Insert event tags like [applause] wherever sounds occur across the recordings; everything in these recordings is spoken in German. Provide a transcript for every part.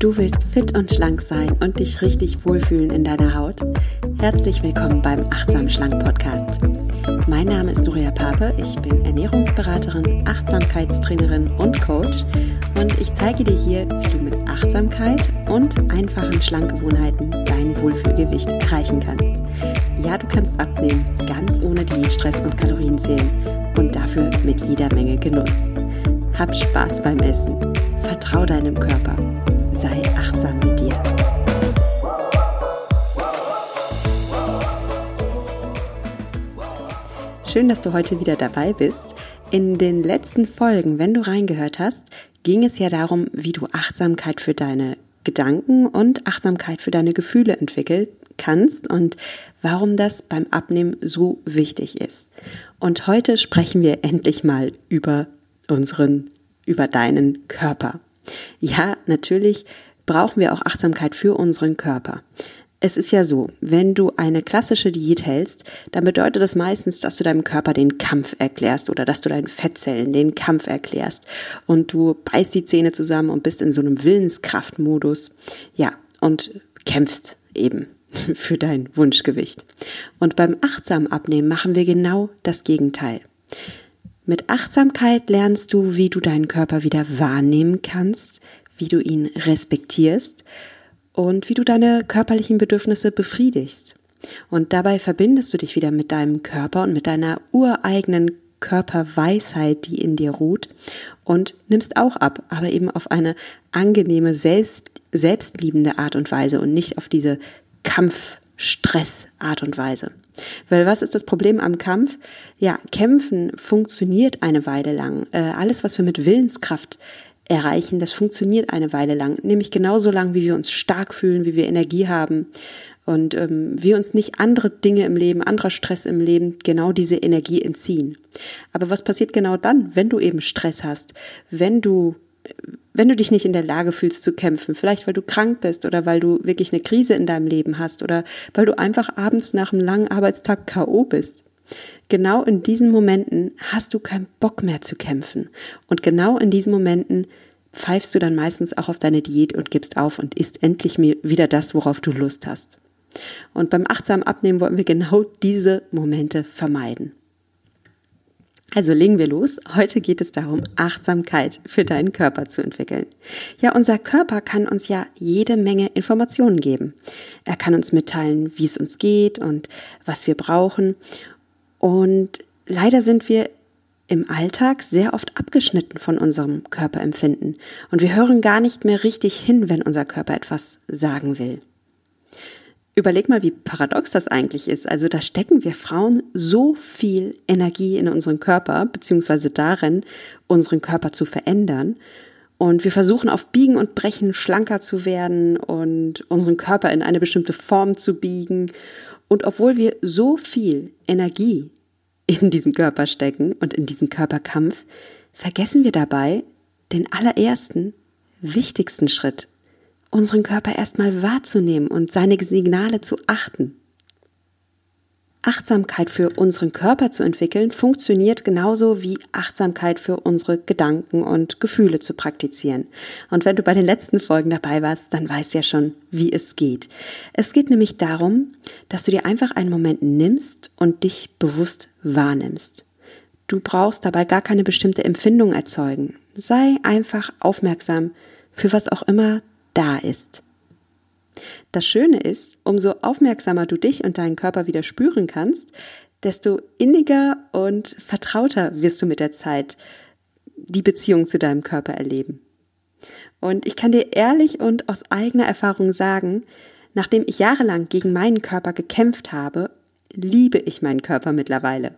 Du willst fit und schlank sein und dich richtig wohlfühlen in deiner Haut? Herzlich willkommen beim Achtsam Schlank Podcast. Mein Name ist Nuria Pape, ich bin Ernährungsberaterin, Achtsamkeitstrainerin und Coach und ich zeige dir hier, wie du mit Achtsamkeit und einfachen Schlankgewohnheiten dein Wohlfühlgewicht erreichen kannst. Ja, du kannst abnehmen, ganz ohne Diätstress und Kalorien zählen und dafür mit jeder Menge Genuss. Hab Spaß beim Essen, vertrau deinem Körper sei achtsam mit dir. Schön, dass du heute wieder dabei bist. In den letzten Folgen, wenn du reingehört hast, ging es ja darum, wie du Achtsamkeit für deine Gedanken und Achtsamkeit für deine Gefühle entwickeln kannst und warum das beim Abnehmen so wichtig ist. Und heute sprechen wir endlich mal über unseren, über deinen Körper. Ja, natürlich brauchen wir auch Achtsamkeit für unseren Körper. Es ist ja so, wenn du eine klassische Diät hältst, dann bedeutet das meistens, dass du deinem Körper den Kampf erklärst oder dass du deinen Fettzellen den Kampf erklärst und du beißt die Zähne zusammen und bist in so einem Willenskraftmodus. Ja, und kämpfst eben [laughs] für dein Wunschgewicht. Und beim achtsamen Abnehmen machen wir genau das Gegenteil. Mit Achtsamkeit lernst du, wie du deinen Körper wieder wahrnehmen kannst, wie du ihn respektierst und wie du deine körperlichen Bedürfnisse befriedigst. Und dabei verbindest du dich wieder mit deinem Körper und mit deiner ureigenen Körperweisheit, die in dir ruht und nimmst auch ab, aber eben auf eine angenehme, selbst, selbstliebende Art und Weise und nicht auf diese Kampf-Stress-Art und Weise. Weil was ist das Problem am Kampf? Ja, kämpfen funktioniert eine Weile lang. Äh, alles, was wir mit Willenskraft erreichen, das funktioniert eine Weile lang. Nämlich genauso lang, wie wir uns stark fühlen, wie wir Energie haben und ähm, wir uns nicht andere Dinge im Leben, anderer Stress im Leben genau diese Energie entziehen. Aber was passiert genau dann, wenn du eben Stress hast, wenn du wenn du dich nicht in der Lage fühlst zu kämpfen, vielleicht weil du krank bist oder weil du wirklich eine Krise in deinem Leben hast oder weil du einfach abends nach einem langen Arbeitstag KO bist. Genau in diesen Momenten hast du keinen Bock mehr zu kämpfen. Und genau in diesen Momenten pfeifst du dann meistens auch auf deine Diät und gibst auf und isst endlich wieder das, worauf du Lust hast. Und beim achtsamen Abnehmen wollen wir genau diese Momente vermeiden. Also legen wir los. Heute geht es darum, Achtsamkeit für deinen Körper zu entwickeln. Ja, unser Körper kann uns ja jede Menge Informationen geben. Er kann uns mitteilen, wie es uns geht und was wir brauchen. Und leider sind wir im Alltag sehr oft abgeschnitten von unserem Körperempfinden. Und wir hören gar nicht mehr richtig hin, wenn unser Körper etwas sagen will. Überleg mal, wie paradox das eigentlich ist. Also da stecken wir Frauen so viel Energie in unseren Körper, beziehungsweise darin, unseren Körper zu verändern. Und wir versuchen auf Biegen und Brechen schlanker zu werden und unseren Körper in eine bestimmte Form zu biegen. Und obwohl wir so viel Energie in diesen Körper stecken und in diesen Körperkampf, vergessen wir dabei den allerersten, wichtigsten Schritt unseren Körper erstmal wahrzunehmen und seine Signale zu achten. Achtsamkeit für unseren Körper zu entwickeln, funktioniert genauso wie Achtsamkeit für unsere Gedanken und Gefühle zu praktizieren. Und wenn du bei den letzten Folgen dabei warst, dann weißt du ja schon, wie es geht. Es geht nämlich darum, dass du dir einfach einen Moment nimmst und dich bewusst wahrnimmst. Du brauchst dabei gar keine bestimmte Empfindung erzeugen. Sei einfach aufmerksam für was auch immer da ist. Das Schöne ist, umso aufmerksamer du dich und deinen Körper wieder spüren kannst, desto inniger und vertrauter wirst du mit der Zeit die Beziehung zu deinem Körper erleben. Und ich kann dir ehrlich und aus eigener Erfahrung sagen, nachdem ich jahrelang gegen meinen Körper gekämpft habe, liebe ich meinen Körper mittlerweile.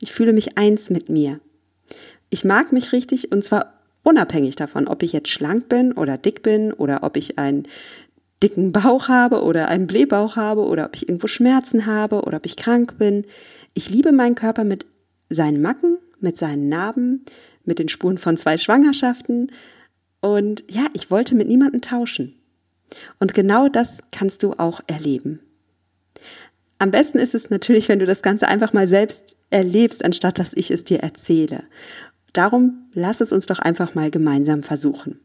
Ich fühle mich eins mit mir. Ich mag mich richtig und zwar Unabhängig davon, ob ich jetzt schlank bin oder dick bin oder ob ich einen dicken Bauch habe oder einen Blähbauch habe oder ob ich irgendwo Schmerzen habe oder ob ich krank bin. Ich liebe meinen Körper mit seinen Macken, mit seinen Narben, mit den Spuren von zwei Schwangerschaften. Und ja, ich wollte mit niemandem tauschen. Und genau das kannst du auch erleben. Am besten ist es natürlich, wenn du das Ganze einfach mal selbst erlebst, anstatt dass ich es dir erzähle. Darum lass es uns doch einfach mal gemeinsam versuchen.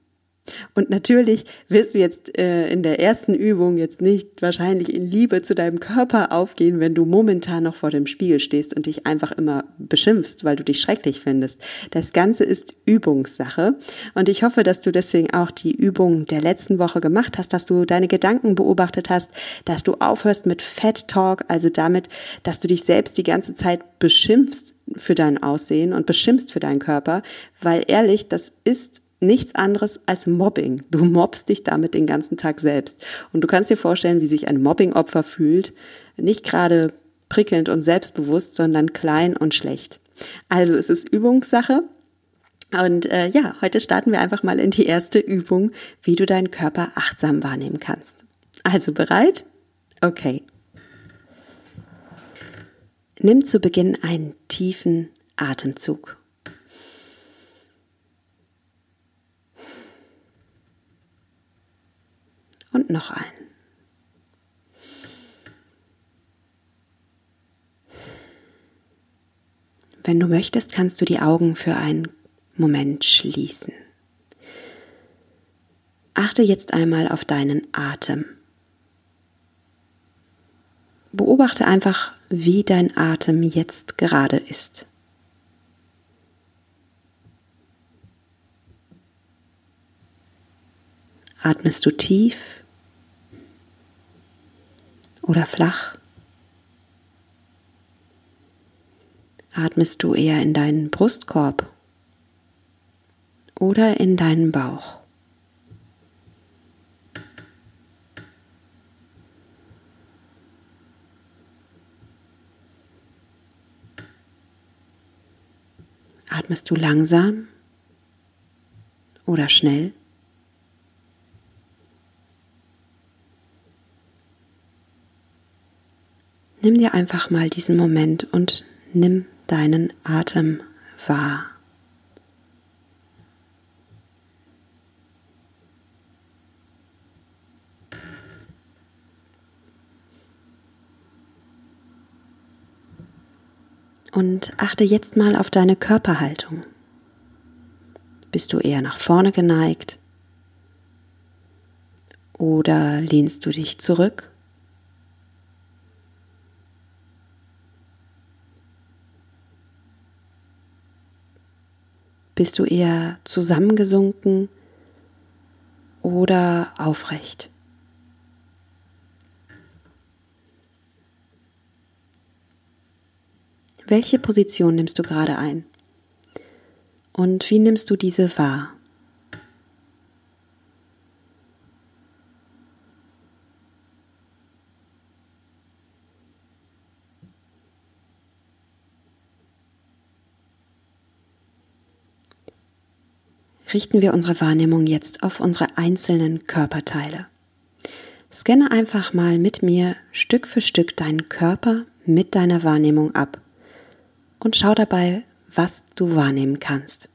Und natürlich wirst du jetzt äh, in der ersten Übung jetzt nicht wahrscheinlich in Liebe zu deinem Körper aufgehen, wenn du momentan noch vor dem Spiegel stehst und dich einfach immer beschimpfst, weil du dich schrecklich findest. Das Ganze ist Übungssache. Und ich hoffe, dass du deswegen auch die Übung der letzten Woche gemacht hast, dass du deine Gedanken beobachtet hast, dass du aufhörst mit Fat Talk, also damit, dass du dich selbst die ganze Zeit beschimpfst für dein Aussehen und beschimpfst für deinen Körper, weil ehrlich, das ist nichts anderes als Mobbing. Du mobbst dich damit den ganzen Tag selbst. Und du kannst dir vorstellen, wie sich ein Mobbing-Opfer fühlt. Nicht gerade prickelnd und selbstbewusst, sondern klein und schlecht. Also es ist Übungssache. Und äh, ja, heute starten wir einfach mal in die erste Übung, wie du deinen Körper achtsam wahrnehmen kannst. Also bereit? Okay. Nimm zu Beginn einen tiefen Atemzug. Und noch ein. Wenn du möchtest, kannst du die Augen für einen Moment schließen. Achte jetzt einmal auf deinen Atem. Beobachte einfach, wie dein Atem jetzt gerade ist. Atmest du tief oder flach? Atmest du eher in deinen Brustkorb oder in deinen Bauch? Atmest du langsam oder schnell? Nimm dir einfach mal diesen Moment und nimm deinen Atem wahr. Und achte jetzt mal auf deine Körperhaltung. Bist du eher nach vorne geneigt? Oder lehnst du dich zurück? Bist du eher zusammengesunken oder aufrecht? Welche Position nimmst du gerade ein? Und wie nimmst du diese wahr? Richten wir unsere Wahrnehmung jetzt auf unsere einzelnen Körperteile. Scanne einfach mal mit mir Stück für Stück deinen Körper mit deiner Wahrnehmung ab und schau dabei, was du wahrnehmen kannst.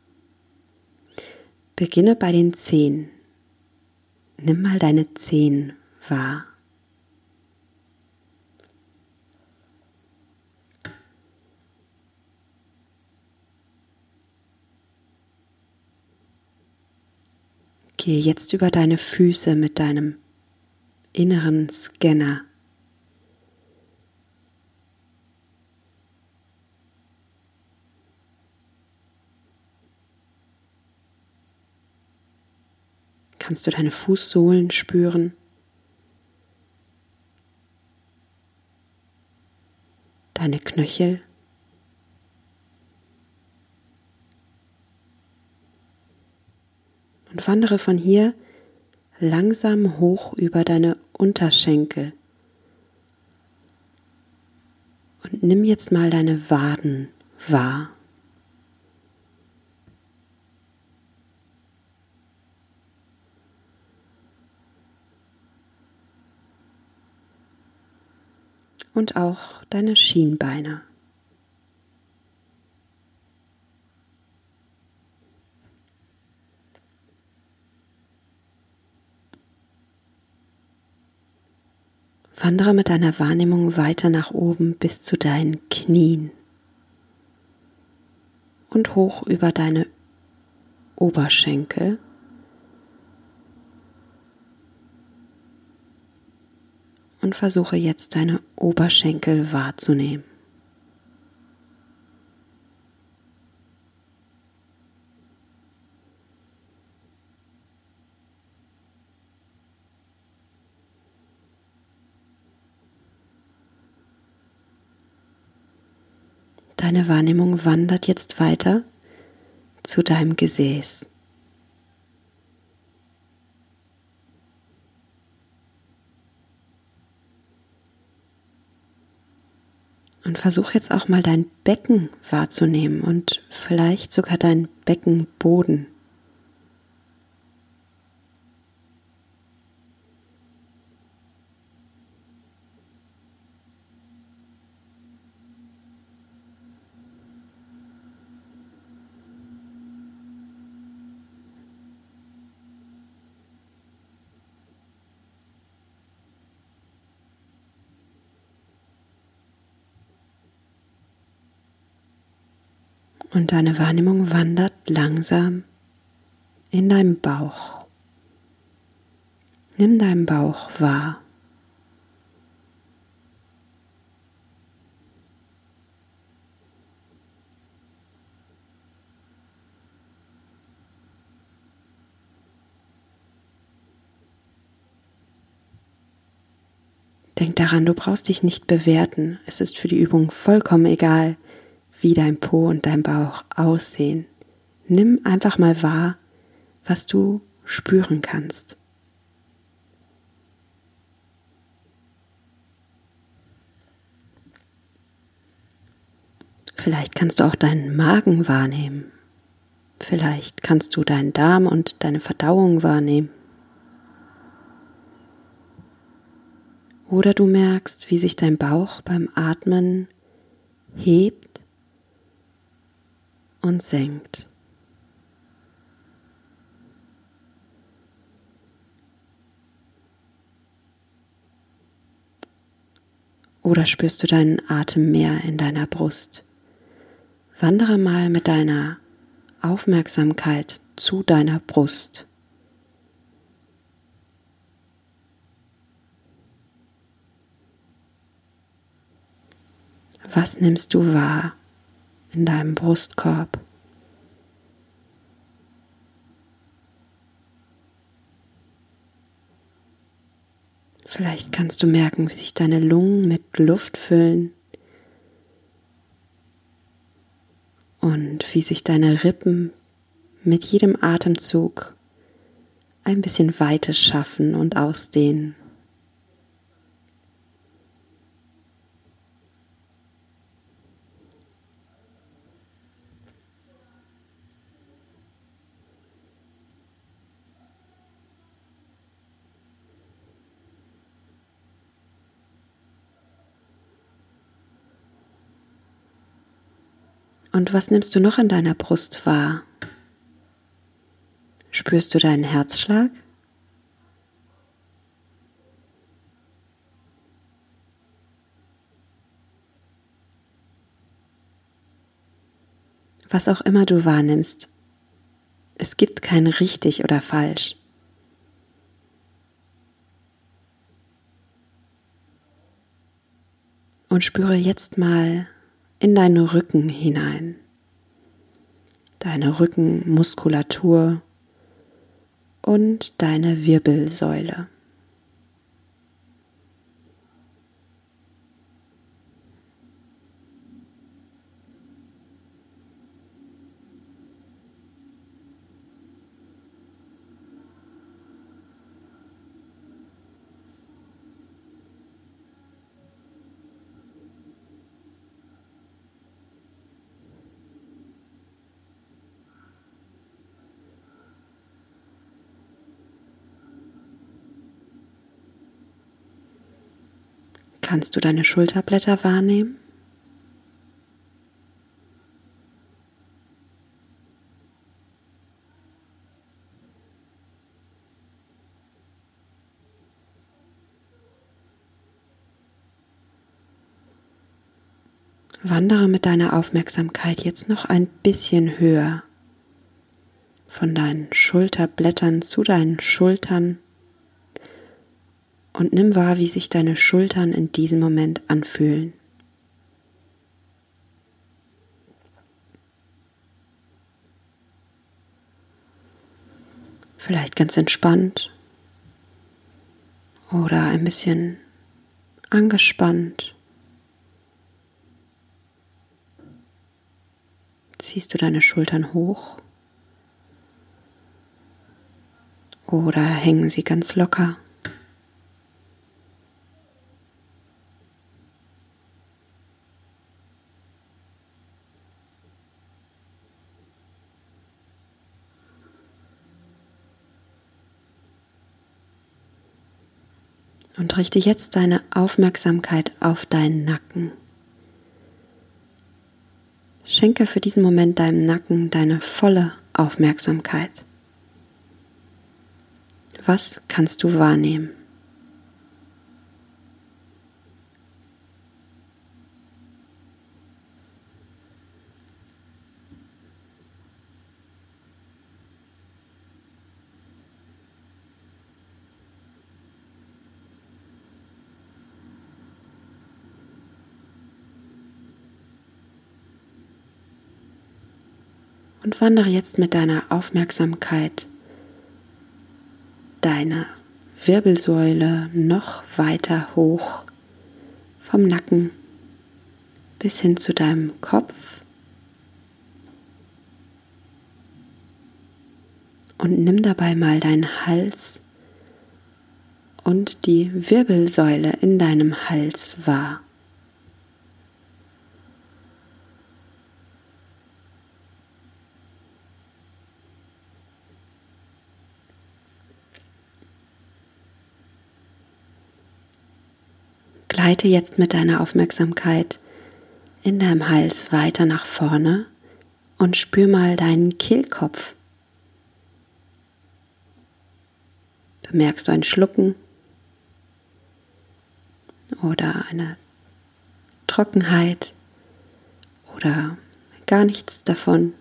Beginne bei den Zehen. Nimm mal deine Zehen wahr. Gehe jetzt über deine Füße mit deinem inneren Scanner. Kannst du deine Fußsohlen spüren? Deine Knöchel? Und wandere von hier langsam hoch über deine Unterschenkel. Und nimm jetzt mal deine Waden wahr. Und auch deine Schienbeine. Wandere mit deiner Wahrnehmung weiter nach oben bis zu deinen Knien und hoch über deine Oberschenkel. Und versuche jetzt deine Oberschenkel wahrzunehmen. Deine Wahrnehmung wandert jetzt weiter zu deinem Gesäß. Und versuch jetzt auch mal dein Becken wahrzunehmen und vielleicht sogar dein Beckenboden. Und deine Wahrnehmung wandert langsam in deinem Bauch. Nimm deinen Bauch wahr. Denk daran, du brauchst dich nicht bewerten. Es ist für die Übung vollkommen egal, wie dein Po und dein Bauch aussehen. Nimm einfach mal wahr, was du spüren kannst. Vielleicht kannst du auch deinen Magen wahrnehmen. Vielleicht kannst du deinen Darm und deine Verdauung wahrnehmen. Oder du merkst, wie sich dein Bauch beim Atmen hebt und senkt. Oder spürst du deinen Atem mehr in deiner Brust? Wandere mal mit deiner Aufmerksamkeit zu deiner Brust. Was nimmst du wahr? In deinem Brustkorb. Vielleicht kannst du merken, wie sich deine Lungen mit Luft füllen und wie sich deine Rippen mit jedem Atemzug ein bisschen Weite schaffen und ausdehnen. Und was nimmst du noch in deiner Brust wahr? Spürst du deinen Herzschlag? Was auch immer du wahrnimmst, es gibt kein richtig oder falsch. Und spüre jetzt mal in deinen Rücken hinein, deine Rückenmuskulatur und deine Wirbelsäule. Kannst du deine Schulterblätter wahrnehmen? Wandere mit deiner Aufmerksamkeit jetzt noch ein bisschen höher von deinen Schulterblättern zu deinen Schultern Und nimm wahr, wie sich deine Schultern in diesem Moment anfühlen. Vielleicht ganz entspannt oder ein bisschen angespannt. Ziehst du deine Schultern hoch oder hängen sie ganz locker? Richte jetzt deine Aufmerksamkeit auf deinen Nacken. Schenke für diesen Moment deinem Nacken deine volle Aufmerksamkeit. Was kannst du wahrnehmen? Wandere jetzt mit deiner Aufmerksamkeit deine Wirbelsäule noch weiter hoch vom Nacken bis hin zu deinem Kopf. Und nimm dabei mal deinen Hals und die Wirbelsäule in deinem Hals wahr. Gleite jetzt mit deiner Aufmerksamkeit in deinem Hals weiter nach vorne und spür mal deinen Kehlkopf. Bemerkst du ein Schlucken oder eine Trockenheit oder gar nichts davon?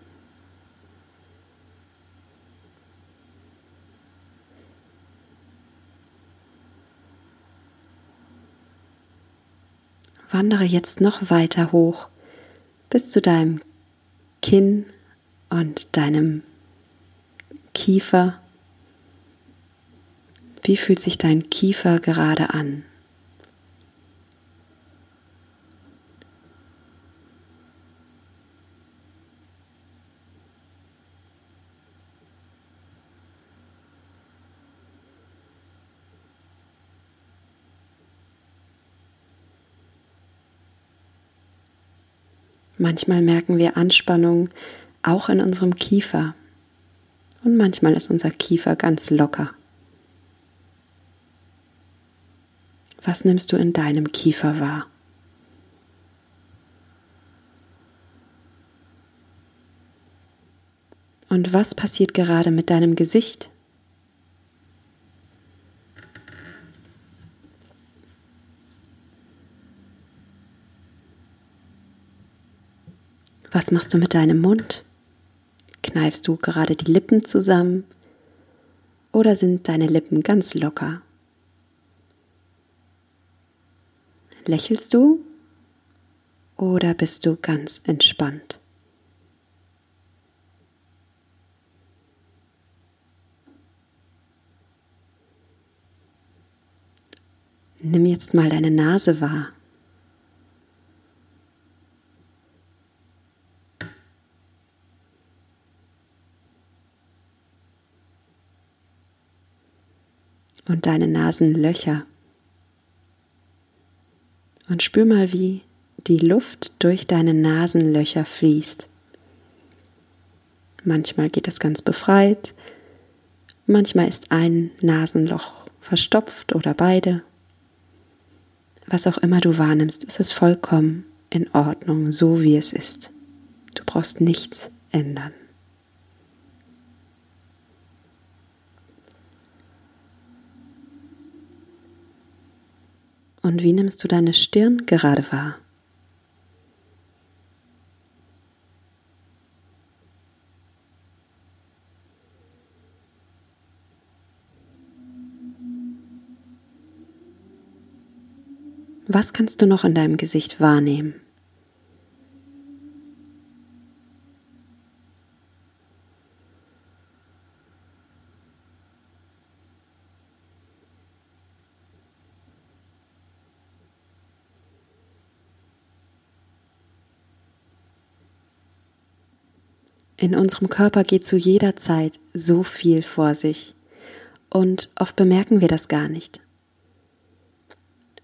Wandere jetzt noch weiter hoch bis zu deinem Kinn und deinem Kiefer. Wie fühlt sich dein Kiefer gerade an? Manchmal merken wir Anspannung auch in unserem Kiefer. Und manchmal ist unser Kiefer ganz locker. Was nimmst du in deinem Kiefer wahr? Und was passiert gerade mit deinem Gesicht? Was machst du mit deinem Mund? Kneifst du gerade die Lippen zusammen oder sind deine Lippen ganz locker? Lächelst du oder bist du ganz entspannt? Nimm jetzt mal deine Nase wahr. Und deine Nasenlöcher. Und spür mal, wie die Luft durch deine Nasenlöcher fließt. Manchmal geht es ganz befreit, manchmal ist ein Nasenloch verstopft oder beide. Was auch immer du wahrnimmst, ist es vollkommen in Ordnung, so wie es ist. Du brauchst nichts ändern. Und wie nimmst du deine Stirn gerade wahr? Was kannst du noch in deinem Gesicht wahrnehmen? In unserem Körper geht zu jeder Zeit so viel vor sich und oft bemerken wir das gar nicht.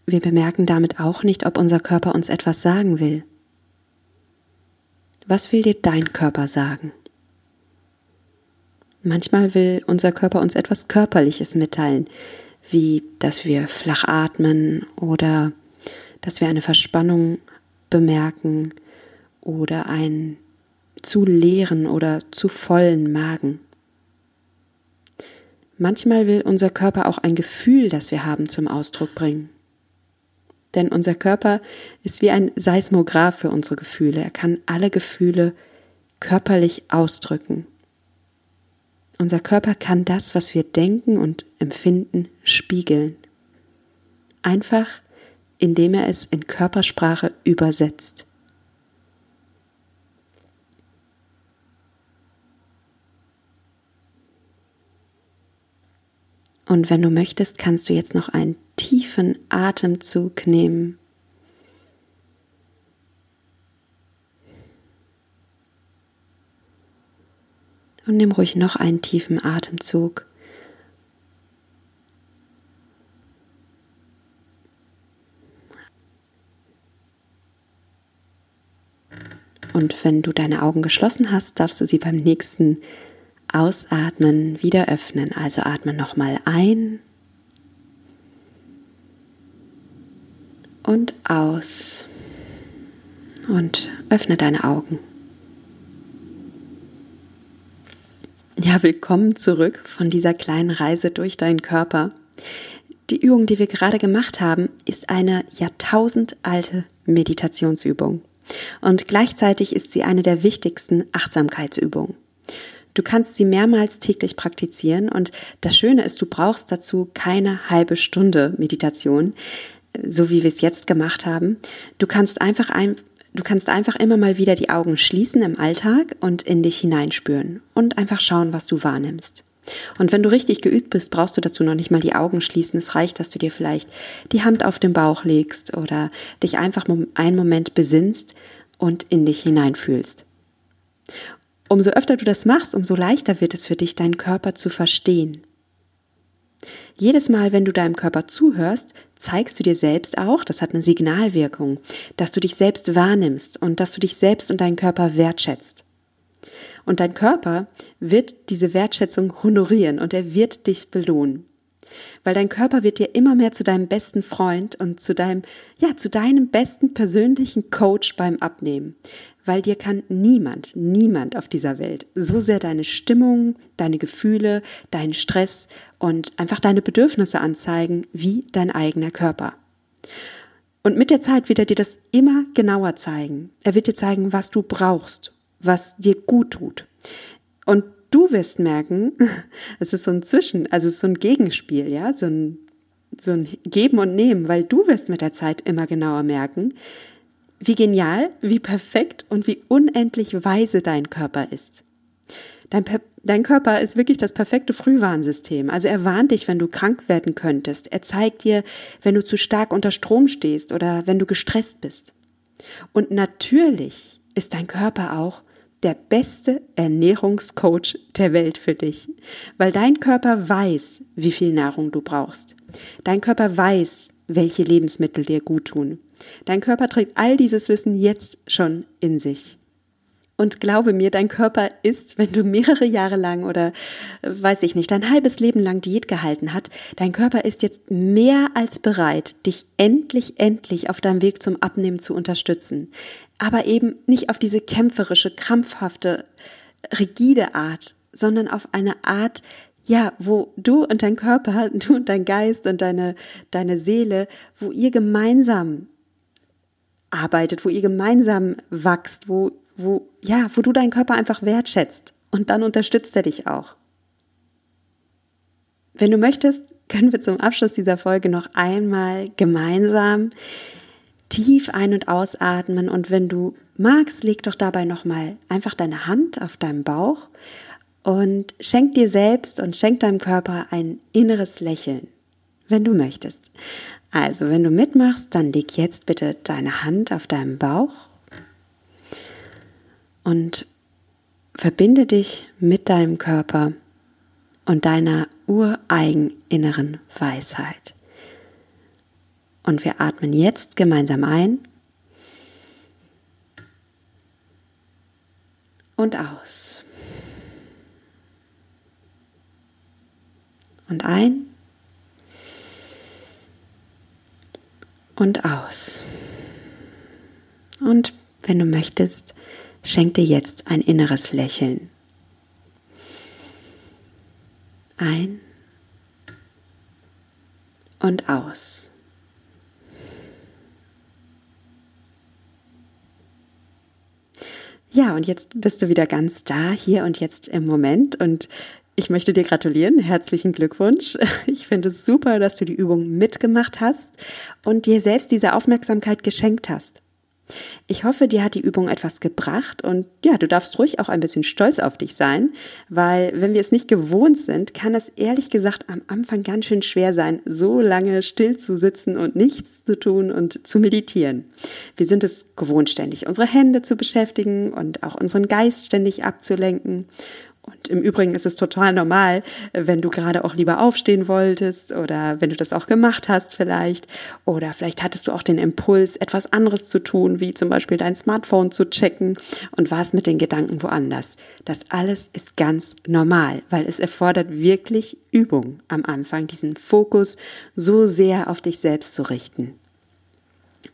Wir bemerken damit auch nicht, ob unser Körper uns etwas sagen will. Was will dir dein Körper sagen? Manchmal will unser Körper uns etwas Körperliches mitteilen, wie dass wir flach atmen oder dass wir eine Verspannung bemerken oder ein zu leeren oder zu vollen Magen. Manchmal will unser Körper auch ein Gefühl, das wir haben, zum Ausdruck bringen. Denn unser Körper ist wie ein Seismograph für unsere Gefühle. Er kann alle Gefühle körperlich ausdrücken. Unser Körper kann das, was wir denken und empfinden, spiegeln. Einfach, indem er es in Körpersprache übersetzt. Und wenn du möchtest, kannst du jetzt noch einen tiefen Atemzug nehmen. Und nimm ruhig noch einen tiefen Atemzug. Und wenn du deine Augen geschlossen hast, darfst du sie beim nächsten Ausatmen wieder öffnen. Also atme nochmal ein und aus und öffne deine Augen. Ja, willkommen zurück von dieser kleinen Reise durch deinen Körper. Die Übung, die wir gerade gemacht haben, ist eine jahrtausendalte Meditationsübung. Und gleichzeitig ist sie eine der wichtigsten Achtsamkeitsübungen. Du kannst sie mehrmals täglich praktizieren und das Schöne ist, du brauchst dazu keine halbe Stunde Meditation, so wie wir es jetzt gemacht haben. Du kannst einfach ein, Du kannst einfach immer mal wieder die Augen schließen im Alltag und in dich hineinspüren und einfach schauen, was du wahrnimmst. Und wenn du richtig geübt bist, brauchst du dazu noch nicht mal die Augen schließen. Es reicht, dass du dir vielleicht die Hand auf den Bauch legst oder dich einfach einen Moment besinnst und in dich hineinfühlst. Umso öfter du das machst, umso leichter wird es für dich, deinen Körper zu verstehen. Jedes Mal, wenn du deinem Körper zuhörst, zeigst du dir selbst auch, das hat eine Signalwirkung, dass du dich selbst wahrnimmst und dass du dich selbst und deinen Körper wertschätzt. Und dein Körper wird diese Wertschätzung honorieren und er wird dich belohnen. Weil dein Körper wird dir immer mehr zu deinem besten Freund und zu deinem, ja, zu deinem besten persönlichen Coach beim Abnehmen weil dir kann niemand, niemand auf dieser Welt so sehr deine Stimmung, deine Gefühle, deinen Stress und einfach deine Bedürfnisse anzeigen wie dein eigener Körper. Und mit der Zeit wird er dir das immer genauer zeigen. Er wird dir zeigen, was du brauchst, was dir gut tut. Und du wirst merken, [laughs] es ist so ein Zwischen, also es ist so ein Gegenspiel, ja, so ein, so ein Geben und Nehmen, weil du wirst mit der Zeit immer genauer merken, wie genial, wie perfekt und wie unendlich weise dein Körper ist. Dein, dein, Körper ist wirklich das perfekte Frühwarnsystem. Also er warnt dich, wenn du krank werden könntest. Er zeigt dir, wenn du zu stark unter Strom stehst oder wenn du gestresst bist. Und natürlich ist dein Körper auch der beste Ernährungscoach der Welt für dich, weil dein Körper weiß, wie viel Nahrung du brauchst. Dein Körper weiß, welche Lebensmittel dir gut tun. Dein Körper trägt all dieses Wissen jetzt schon in sich. Und glaube mir, dein Körper ist, wenn du mehrere Jahre lang oder weiß ich nicht, dein halbes Leben lang Diät gehalten hat, dein Körper ist jetzt mehr als bereit, dich endlich, endlich auf deinem Weg zum Abnehmen zu unterstützen. Aber eben nicht auf diese kämpferische, krampfhafte, rigide Art, sondern auf eine Art, ja, wo du und dein Körper, [laughs] du und dein Geist und deine, deine Seele, wo ihr gemeinsam arbeitet, wo ihr gemeinsam wachst, wo, wo, ja, wo du deinen Körper einfach wertschätzt und dann unterstützt er dich auch. wenn du möchtest, können wir zum Abschluss dieser Folge noch einmal gemeinsam tief ein- und ausatmen und wenn du magst, leg doch dabei nochmal einfach deine Hand auf deinem Bauch und schenk dir selbst und schenk deinem Körper ein inneres Lächeln, wenn du möchtest. Also, wenn du mitmachst, dann leg jetzt bitte deine Hand auf deinem Bauch und verbinde dich mit deinem Körper und deiner ureigen inneren Weisheit. Und wir atmen jetzt gemeinsam ein und aus. Und ein und aus. Und wenn du möchtest, schenk dir jetzt ein inneres Lächeln. Ein und aus. Ja, und jetzt bist du wieder ganz da, hier und jetzt im Moment. Und ich möchte dir gratulieren. Herzlichen Glückwunsch. Ich finde es super, dass du die Übung mitgemacht hast und dir selbst diese Aufmerksamkeit geschenkt hast. Ich hoffe, dir hat die Übung etwas gebracht und ja, du darfst ruhig auch ein bisschen stolz auf dich sein, weil wenn wir es nicht gewohnt sind, kann es ehrlich gesagt am Anfang ganz schön schwer sein, so lange still zu sitzen und nichts zu tun und zu meditieren. Wir sind es gewohnt, ständig unsere Hände zu beschäftigen und auch unseren Geist ständig abzulenken. Und im Übrigen ist es total normal, wenn du gerade auch lieber aufstehen wolltest oder wenn du das auch gemacht hast vielleicht. Oder vielleicht hattest du auch den Impuls, etwas anderes zu tun, wie zum Beispiel dein Smartphone zu checken und warst mit den Gedanken woanders. Das alles ist ganz normal, weil es erfordert wirklich Übung am Anfang, diesen Fokus so sehr auf dich selbst zu richten.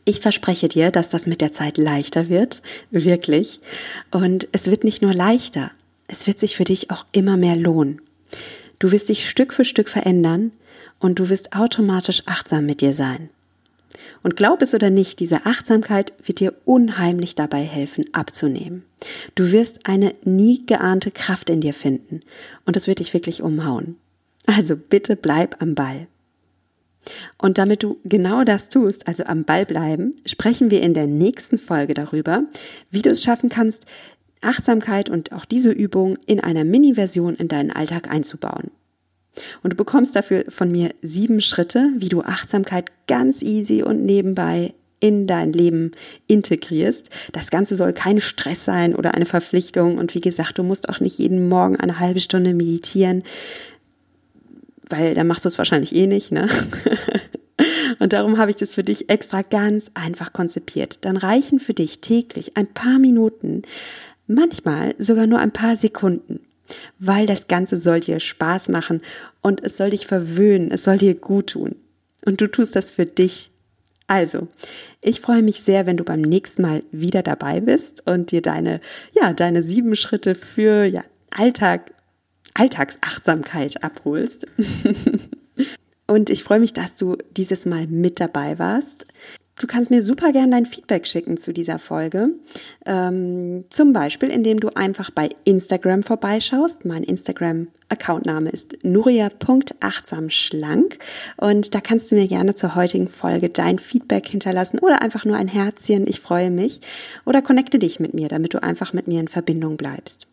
Ich verspreche dir, dass das mit der Zeit leichter wird, wirklich. Und es wird nicht nur leichter, es wird sich für dich auch immer mehr lohnen. Du wirst dich Stück für Stück verändern und du wirst automatisch achtsam mit dir sein. Und glaub es oder nicht, diese Achtsamkeit wird dir unheimlich dabei helfen, abzunehmen. Du wirst eine nie geahnte Kraft in dir finden und es wird dich wirklich umhauen. Also bitte bleib am Ball. Und damit du genau das tust, also am Ball bleiben, sprechen wir in der nächsten Folge darüber, wie du es schaffen kannst, Achtsamkeit und auch diese Übung in einer Mini-Version in deinen Alltag einzubauen. Und du bekommst dafür von mir sieben Schritte, wie du Achtsamkeit ganz easy und nebenbei in dein Leben integrierst. Das Ganze soll kein Stress sein oder eine Verpflichtung. Und wie gesagt, du musst auch nicht jeden Morgen eine halbe Stunde meditieren, weil da machst du es wahrscheinlich eh nicht, ne? [laughs] Und darum habe ich das für dich extra ganz einfach konzipiert. Dann reichen für dich täglich ein paar Minuten, manchmal sogar nur ein paar Sekunden, weil das Ganze soll dir Spaß machen und es soll dich verwöhnen, es soll dir gut tun. Und du tust das für dich. Also, ich freue mich sehr, wenn du beim nächsten Mal wieder dabei bist und dir deine, ja, deine sieben Schritte für, ja, Alltag, Alltagsachtsamkeit abholst. [laughs] und ich freue mich, dass du dieses Mal mit dabei warst. Du kannst mir super gern dein Feedback schicken zu dieser Folge. Ähm, zum Beispiel, indem du einfach bei Instagram vorbeischaust. Mein Instagram-Accountname ist nuria.achtsamschlank. Und da kannst du mir gerne zur heutigen Folge dein Feedback hinterlassen oder einfach nur ein Herzchen. Ich freue mich. Oder connecte dich mit mir, damit du einfach mit mir in Verbindung bleibst.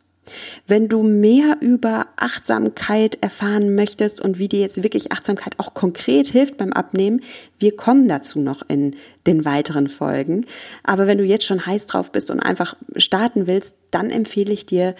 Wenn du mehr über Achtsamkeit erfahren möchtest und wie dir jetzt wirklich Achtsamkeit auch konkret hilft beim Abnehmen, wir kommen dazu noch in den weiteren Folgen. Aber wenn du jetzt schon heiß drauf bist und einfach starten willst, dann empfehle ich dir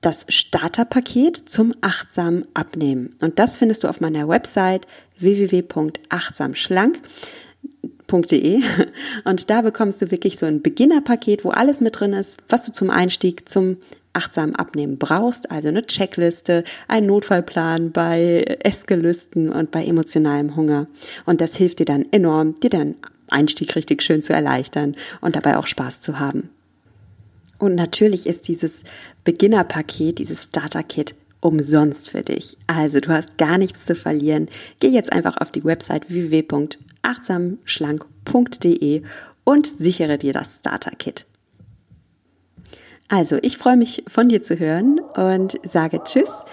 das Starterpaket zum achtsamen Abnehmen. Und das findest du auf meiner Website www.achtsamschlank.de [laughs] und da bekommst du wirklich so ein Beginnerpaket, wo alles mit drin ist, was du zum Einstieg zum achtsam abnehmen brauchst, also eine Checkliste, einen Notfallplan bei Essgelüsten und bei emotionalem Hunger. Und das hilft dir dann enorm, dir deinen Einstieg richtig schön zu erleichtern und dabei auch Spaß zu haben. Und natürlich ist dieses Beginnerpaket, dieses Starter-Kit umsonst für dich. Also du hast gar nichts zu verlieren. Geh jetzt einfach auf die Website www.achtsamschlank.de und sichere dir das Starter-Kit. Also, ich freue mich von dir zu hören und sage Tschüss,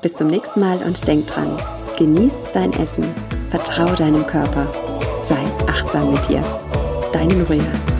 bis zum nächsten Mal und denk dran, Genieß dein Essen, vertraue deinem Körper, sei achtsam mit dir. Deine Nuria.